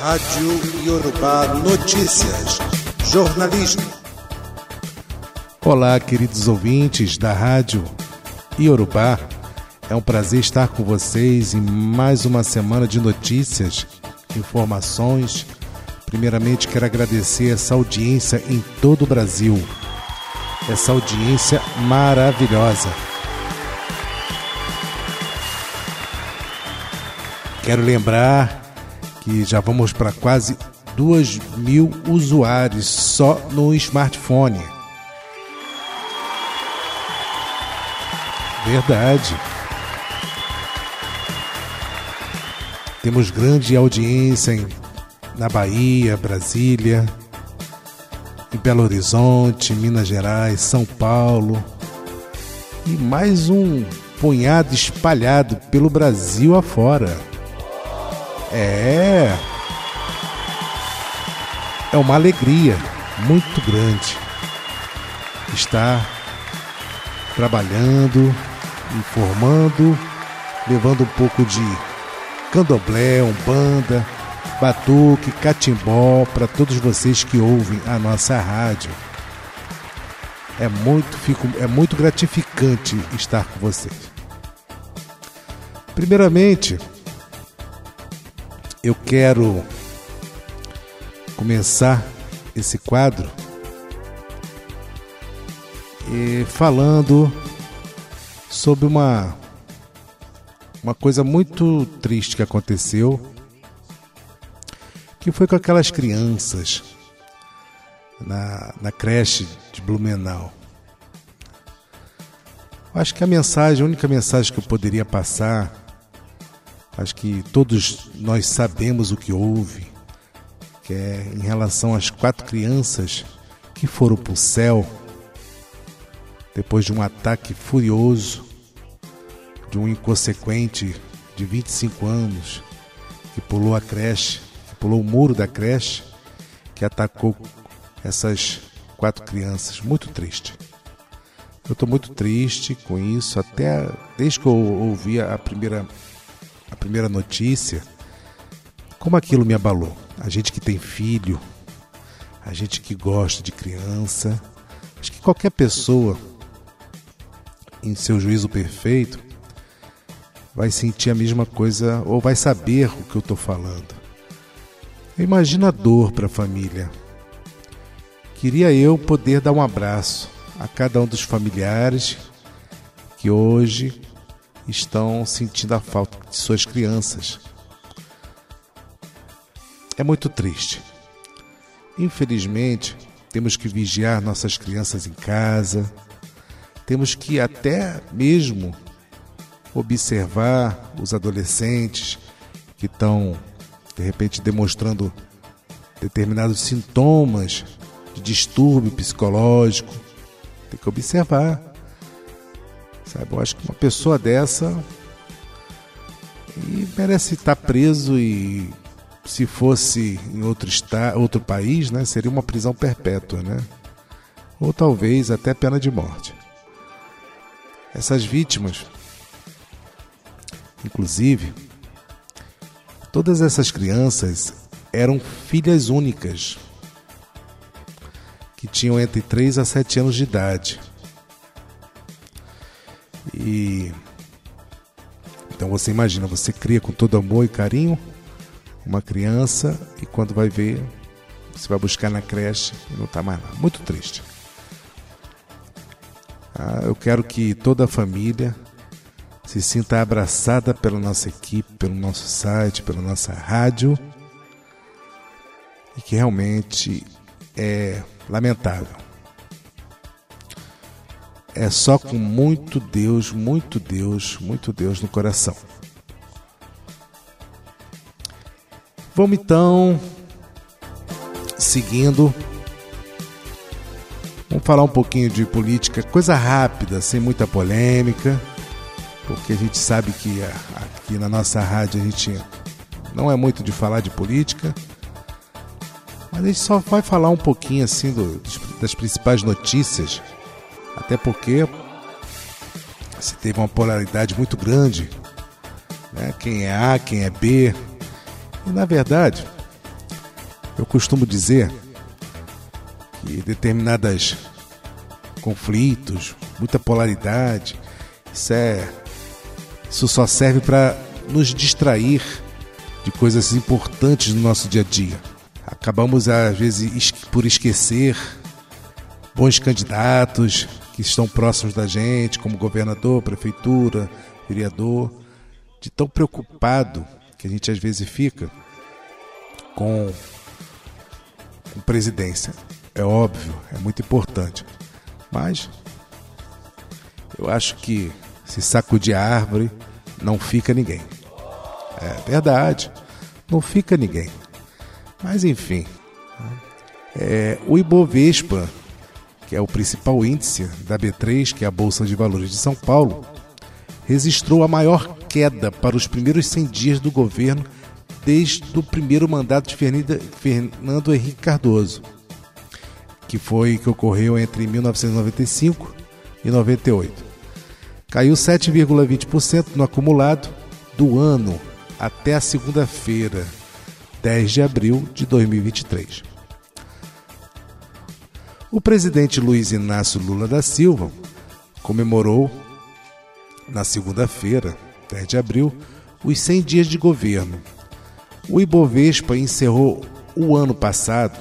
Rádio Yorubá Notícias. Jornalismo. Olá, queridos ouvintes da Rádio Yorubá. É um prazer estar com vocês em mais uma semana de notícias, informações. Primeiramente, quero agradecer essa audiência em todo o Brasil. Essa audiência maravilhosa. Quero lembrar que já vamos para quase 2 mil usuários só no smartphone. Verdade. Temos grande audiência em, na Bahia, Brasília, em Belo Horizonte, Minas Gerais, São Paulo e mais um punhado espalhado pelo Brasil afora. É. É uma alegria muito grande estar trabalhando, informando, levando um pouco de candomblé, umbanda, batuque, catimbó para todos vocês que ouvem a nossa rádio. É muito, fico, é muito gratificante estar com vocês. Primeiramente, eu quero começar esse quadro falando sobre uma uma coisa muito triste que aconteceu, que foi com aquelas crianças na, na creche de Blumenau. Acho que a mensagem, a única mensagem que eu poderia passar Acho que todos nós sabemos o que houve, que é em relação às quatro crianças que foram para o céu depois de um ataque furioso de um inconsequente de 25 anos que pulou a creche, que pulou o muro da creche, que atacou essas quatro crianças. Muito triste. Eu estou muito triste com isso, até desde que eu ouvi a primeira a primeira notícia, como aquilo me abalou. A gente que tem filho, a gente que gosta de criança, acho que qualquer pessoa, em seu juízo perfeito, vai sentir a mesma coisa ou vai saber o que eu estou falando. Imagina a dor para a família. Queria eu poder dar um abraço a cada um dos familiares que hoje estão sentindo a falta de suas crianças. É muito triste. Infelizmente, temos que vigiar nossas crianças em casa, temos que até mesmo observar os adolescentes que estão, de repente, demonstrando determinados sintomas de distúrbio psicológico. Tem que observar. Sabe, eu acho que uma pessoa dessa e merece estar preso e se fosse em outro estado, outro país, né, seria uma prisão perpétua, né? Ou talvez até pena de morte. Essas vítimas, inclusive, todas essas crianças eram filhas únicas que tinham entre 3 a 7 anos de idade. E então você imagina, você cria com todo amor e carinho uma criança e quando vai ver, você vai buscar na creche e não está mais lá. Muito triste. Ah, eu quero que toda a família se sinta abraçada pela nossa equipe, pelo nosso site, pela nossa rádio e que realmente é lamentável é só com muito Deus, muito Deus, muito Deus no coração. Vamos então seguindo. Vamos falar um pouquinho de política, coisa rápida, sem muita polêmica, porque a gente sabe que aqui na nossa rádio a gente não é muito de falar de política, mas a gente só vai falar um pouquinho assim do, das principais notícias até porque se teve uma polaridade muito grande, né? quem é A, quem é B. E na verdade, Eu costumo dizer que determinadas conflitos, muita polaridade, isso é isso só serve para nos distrair de coisas importantes no nosso dia a dia. Acabamos às vezes por esquecer bons candidatos que estão próximos da gente, como governador, prefeitura, vereador, de tão preocupado que a gente às vezes fica com, com presidência. É óbvio, é muito importante. Mas eu acho que se sacudir a árvore, não fica ninguém. É verdade, não fica ninguém. Mas enfim, é, o Ibovespa, que é o principal índice da B3, que é a Bolsa de Valores de São Paulo, registrou a maior queda para os primeiros 100 dias do governo desde o primeiro mandato de Fernando Henrique Cardoso, que foi que ocorreu entre 1995 e 98. Caiu 7,20% no acumulado do ano até a segunda-feira, 10 de abril de 2023. O presidente Luiz Inácio Lula da Silva comemorou na segunda-feira, 10 de abril, os 100 dias de governo. O Ibovespa encerrou o ano passado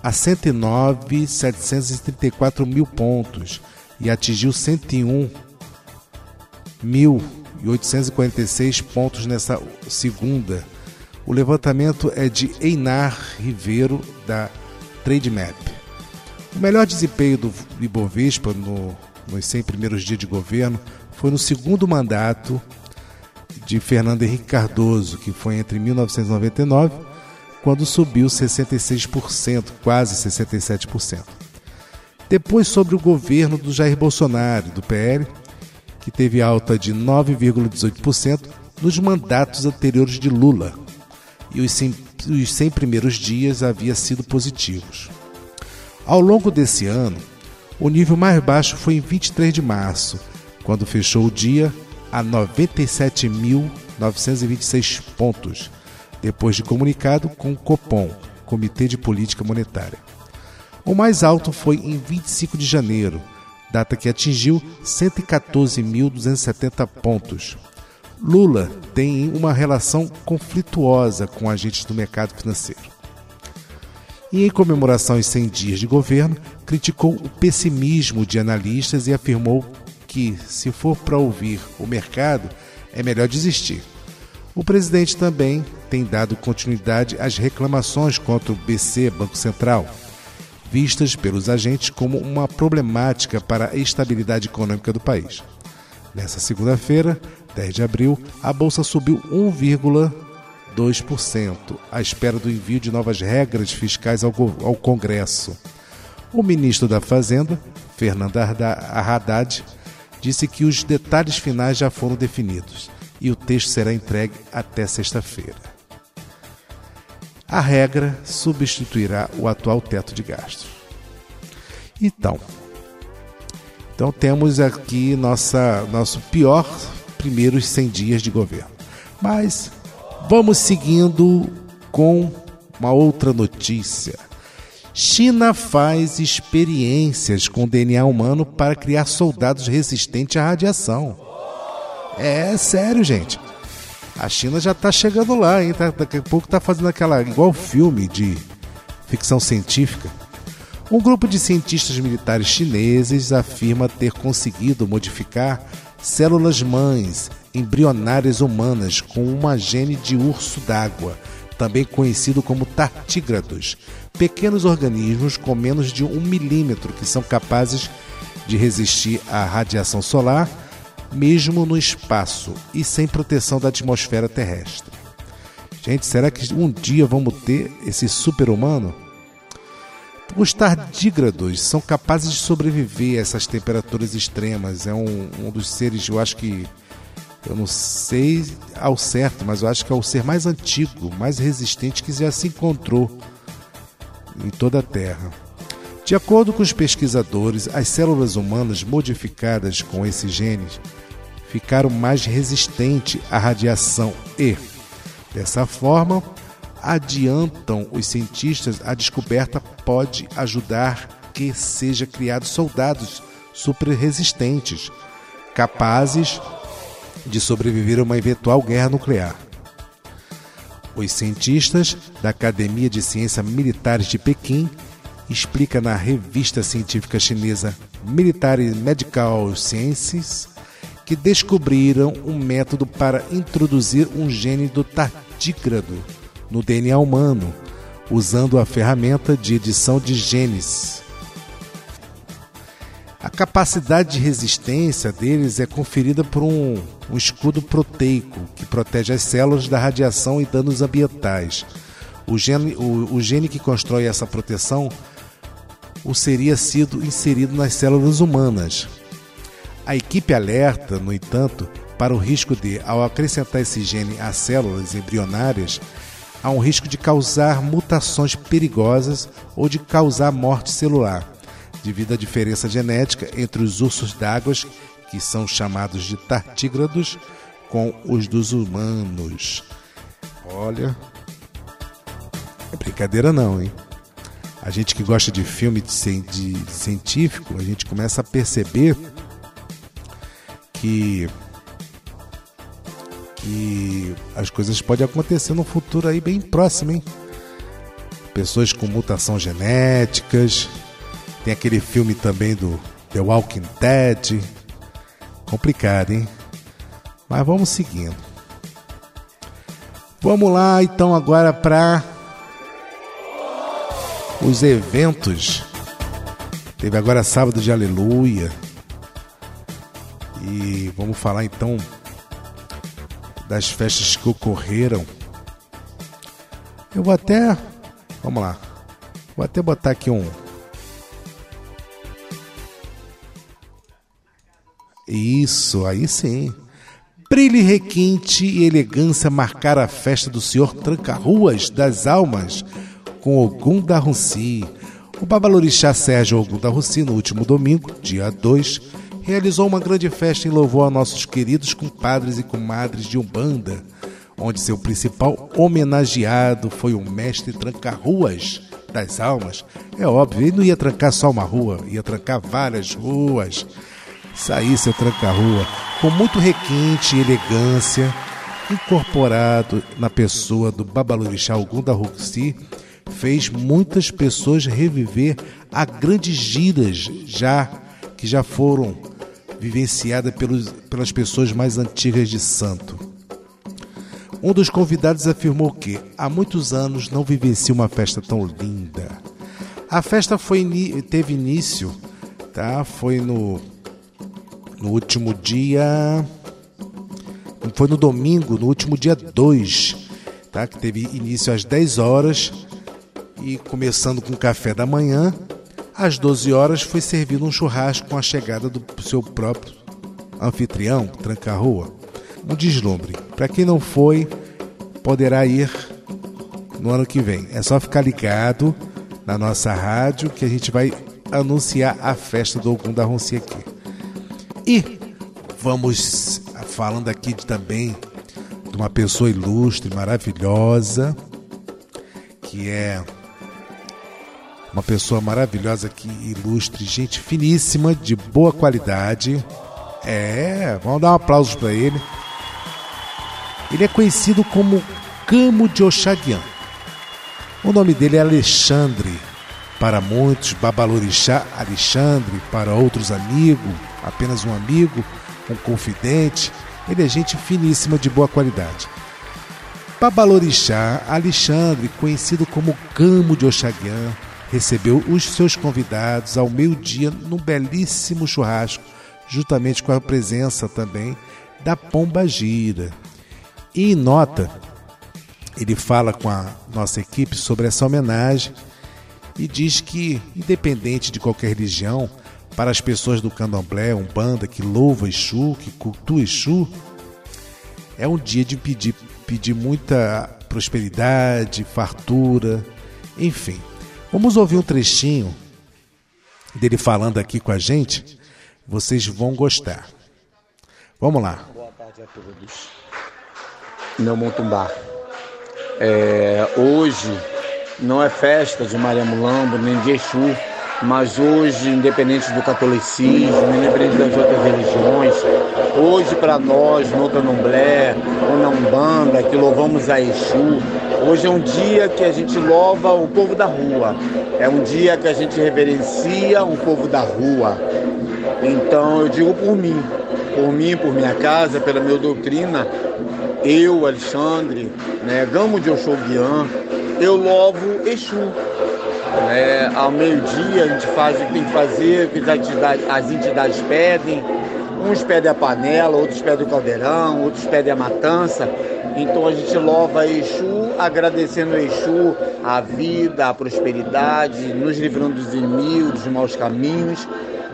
a 109.734 mil pontos e atingiu 101.846 pontos nessa segunda. O levantamento é de Einar Ribeiro, da Trademap. O melhor desempenho do Ibovespa no, nos 100 primeiros dias de governo foi no segundo mandato de Fernando Henrique Cardoso, que foi entre 1999, quando subiu 66%, quase 67%. Depois sobre o governo do Jair Bolsonaro, do PL, que teve alta de 9,18% nos mandatos anteriores de Lula, e os 100, os 100 primeiros dias havia sido positivos. Ao longo desse ano, o nível mais baixo foi em 23 de março, quando fechou o dia a 97.926 pontos, depois de comunicado com o Copom, Comitê de Política Monetária. O mais alto foi em 25 de janeiro, data que atingiu 114.270 pontos. Lula tem uma relação conflituosa com agentes do mercado financeiro. E em comemoração aos 100 dias de governo, criticou o pessimismo de analistas e afirmou que, se for para ouvir o mercado, é melhor desistir. O presidente também tem dado continuidade às reclamações contra o BC, Banco Central, vistas pelos agentes como uma problemática para a estabilidade econômica do país. Nessa segunda-feira, 10 de abril, a bolsa subiu 1,2%, à espera do envio de novas regras fiscais ao, ao Congresso. O ministro da Fazenda, Fernando Haddad, disse que os detalhes finais já foram definidos e o texto será entregue até sexta-feira. A regra substituirá o atual teto de gastos. Então, então temos aqui nossa nosso pior primeiros 100 dias de governo. Mas vamos seguindo com uma outra notícia. China faz experiências com DNA humano para criar soldados resistentes à radiação. É sério, gente. A China já está chegando lá, hein? Tá, daqui a pouco está fazendo aquela igual filme de ficção científica. Um grupo de cientistas militares chineses afirma ter conseguido modificar células mães embrionárias humanas com uma gene de urso d'água também conhecido como tartígrados, pequenos organismos com menos de um milímetro que são capazes de resistir à radiação solar, mesmo no espaço e sem proteção da atmosfera terrestre. Gente, será que um dia vamos ter esse super-humano? Os tardígrados são capazes de sobreviver a essas temperaturas extremas. É um, um dos seres, eu acho que eu não sei ao certo, mas eu acho que é o ser mais antigo, mais resistente que já se encontrou em toda a Terra. De acordo com os pesquisadores, as células humanas modificadas com esses genes ficaram mais resistentes à radiação e, dessa forma, adiantam os cientistas, a descoberta pode ajudar que seja criados soldados super resistentes, capazes de sobreviver a uma eventual guerra nuclear. Os cientistas da Academia de Ciências Militares de Pequim explica na revista científica chinesa Military Medical Sciences que descobriram um método para introduzir um gene do tartígrado no DNA humano, usando a ferramenta de edição de genes. A capacidade de resistência deles é conferida por um, um escudo proteico que protege as células da radiação e danos ambientais. O gene, o, o gene que constrói essa proteção o seria sido inserido nas células humanas. A equipe alerta, no entanto, para o risco de, ao acrescentar esse gene às células embrionárias, há um risco de causar mutações perigosas ou de causar morte celular devido à diferença genética entre os ursos d'água, que são chamados de tartígrados, com os dos humanos. Olha, é brincadeira não, hein? A gente que gosta de filme de, de científico, a gente começa a perceber que que as coisas podem acontecer no futuro aí bem próximo, hein? Pessoas com mutação genéticas, tem aquele filme também do The Walking Dead. Complicado, hein? Mas vamos seguindo. Vamos lá então agora para os eventos. Teve agora sábado de Aleluia. E vamos falar então das festas que ocorreram. Eu vou até. Vamos lá. Vou até botar aqui um, Isso, aí sim. Brilho requinte e elegância marcaram a festa do senhor Tranca-Ruas das Almas com Ogum da. O babalorixá Sérgio Ogum da no último domingo, dia 2, realizou uma grande festa em louvor a nossos queridos compadres e comadres de Umbanda, onde seu principal homenageado foi o mestre Tranca-Ruas das Almas. É óbvio, ele não ia trancar só uma rua, ia trancar várias ruas sair seu tranca-rua com muito requinte e elegância, incorporado na pessoa do Babalorixá Ogum da Ruxi, fez muitas pessoas reviver a grandes giras já que já foram vivenciadas pelos, pelas pessoas mais antigas de Santo. Um dos convidados afirmou que há muitos anos não vivencia uma festa tão linda. A festa foi, teve início, tá? Foi no no último dia. Foi no domingo, no último dia 2, tá? que teve início às 10 horas e começando com o café da manhã. Às 12 horas foi servido um churrasco com a chegada do seu próprio anfitrião, Tranca-Rua. Um deslumbre. Para quem não foi, poderá ir no ano que vem. É só ficar ligado na nossa rádio que a gente vai anunciar a festa do Ogum da Ronci aqui. E vamos falando aqui de, também de uma pessoa ilustre, maravilhosa, que é uma pessoa maravilhosa que ilustre, gente finíssima, de boa qualidade. É, vamos dar um aplauso para ele. Ele é conhecido como Camo de Oxaguian. O nome dele é Alexandre. Para muitos, Babalorixá Alexandre, para outros amigos, apenas um amigo, um confidente. Ele é gente finíssima de boa qualidade. Babalorixá Alexandre, conhecido como Camo de Oxaguian, recebeu os seus convidados ao meio-dia num belíssimo churrasco, juntamente com a presença também da Pomba Gira. E em nota, ele fala com a nossa equipe sobre essa homenagem e diz que, independente de qualquer religião, para as pessoas do candomblé, umbanda, que louva Exu, que cultua Exu, é um dia de pedir, pedir muita prosperidade, fartura, enfim. Vamos ouvir um trechinho dele falando aqui com a gente, vocês vão gostar. Vamos lá. Boa tarde a todos. Meu Montumbá. É, hoje não é festa de Maria Mulambo nem de Exu, mas hoje, independente do catolicismo, independente das outras religiões, hoje para nós, no Candomblé ou na Umbanda, que louvamos a Exu, hoje é um dia que a gente louva o povo da rua, é um dia que a gente reverencia o povo da rua. Então eu digo por mim, por mim, por minha casa, pela minha doutrina, eu, Alexandre, né, Gamo de Oxoguian, eu louvo Exu. Né? Ao meio-dia a gente faz o que tem que fazer, o que as entidades, as entidades pedem. Uns pedem a panela, outros pedem o caldeirão, outros pedem a matança. Então a gente louva Exu, agradecendo Exu a vida, a prosperidade, nos livrando dos inimigos, dos maus caminhos.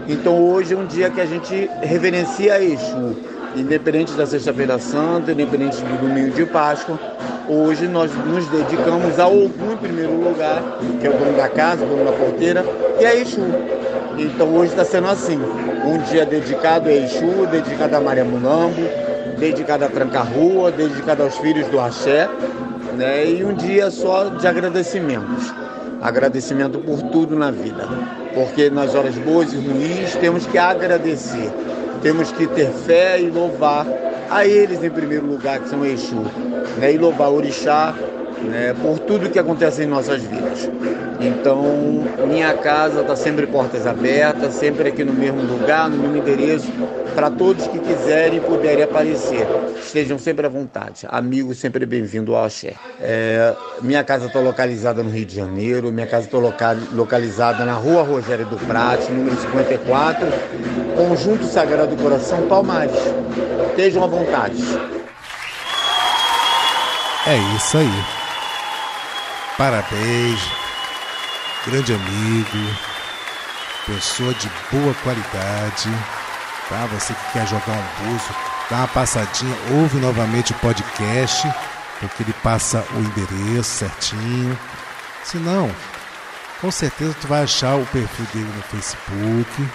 Então hoje é um dia que a gente reverencia Exu, independente da Sexta-feira Santa, independente do domingo de Páscoa. Hoje nós nos dedicamos a Ogum em primeiro lugar, que é o dono da casa, o dono da porteira, e a Exu. Então hoje está sendo assim, um dia dedicado a Exu, dedicado a Maria Mulambo, dedicado a Tranca-Rua, dedicado aos filhos do Axé, né? e um dia só de agradecimentos. Agradecimento por tudo na vida, porque nas horas boas e ruins temos que agradecer, temos que ter fé e louvar a eles em primeiro lugar, que são Exu, né? e louvar Orixá né? por tudo que acontece em nossas vidas. Então, minha casa está sempre portas abertas, sempre aqui no mesmo lugar, no mesmo endereço, para todos que quiserem e puderem aparecer. Estejam sempre à vontade. Amigos, sempre bem-vindo ao Axé. É, minha casa está localizada no Rio de Janeiro, minha casa está local, localizada na Rua Rogério do Prate, número 54, Conjunto Sagrado do Coração Palmares. Estejam à vontade. É isso aí. Parabéns, grande amigo, pessoa de boa qualidade. Tá? Você que quer jogar um buzo, dá uma passadinha, ouve novamente o podcast, porque ele passa o endereço certinho. Se não, com certeza tu vai achar o perfil dele no Facebook,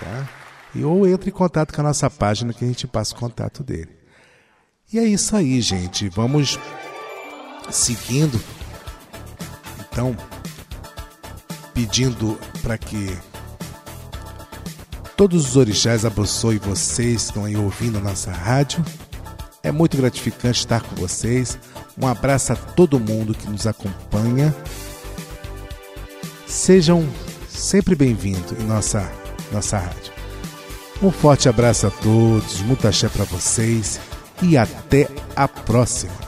tá? E ou entre em contato com a nossa página que a gente passa o contato dele. E é isso aí, gente. Vamos seguindo. Então, pedindo para que todos os orixás abençoem vocês que estão aí ouvindo a nossa rádio. É muito gratificante estar com vocês. Um abraço a todo mundo que nos acompanha. Sejam sempre bem-vindos em nossa, nossa rádio. Um forte abraço a todos, muito axé para vocês e até a próxima.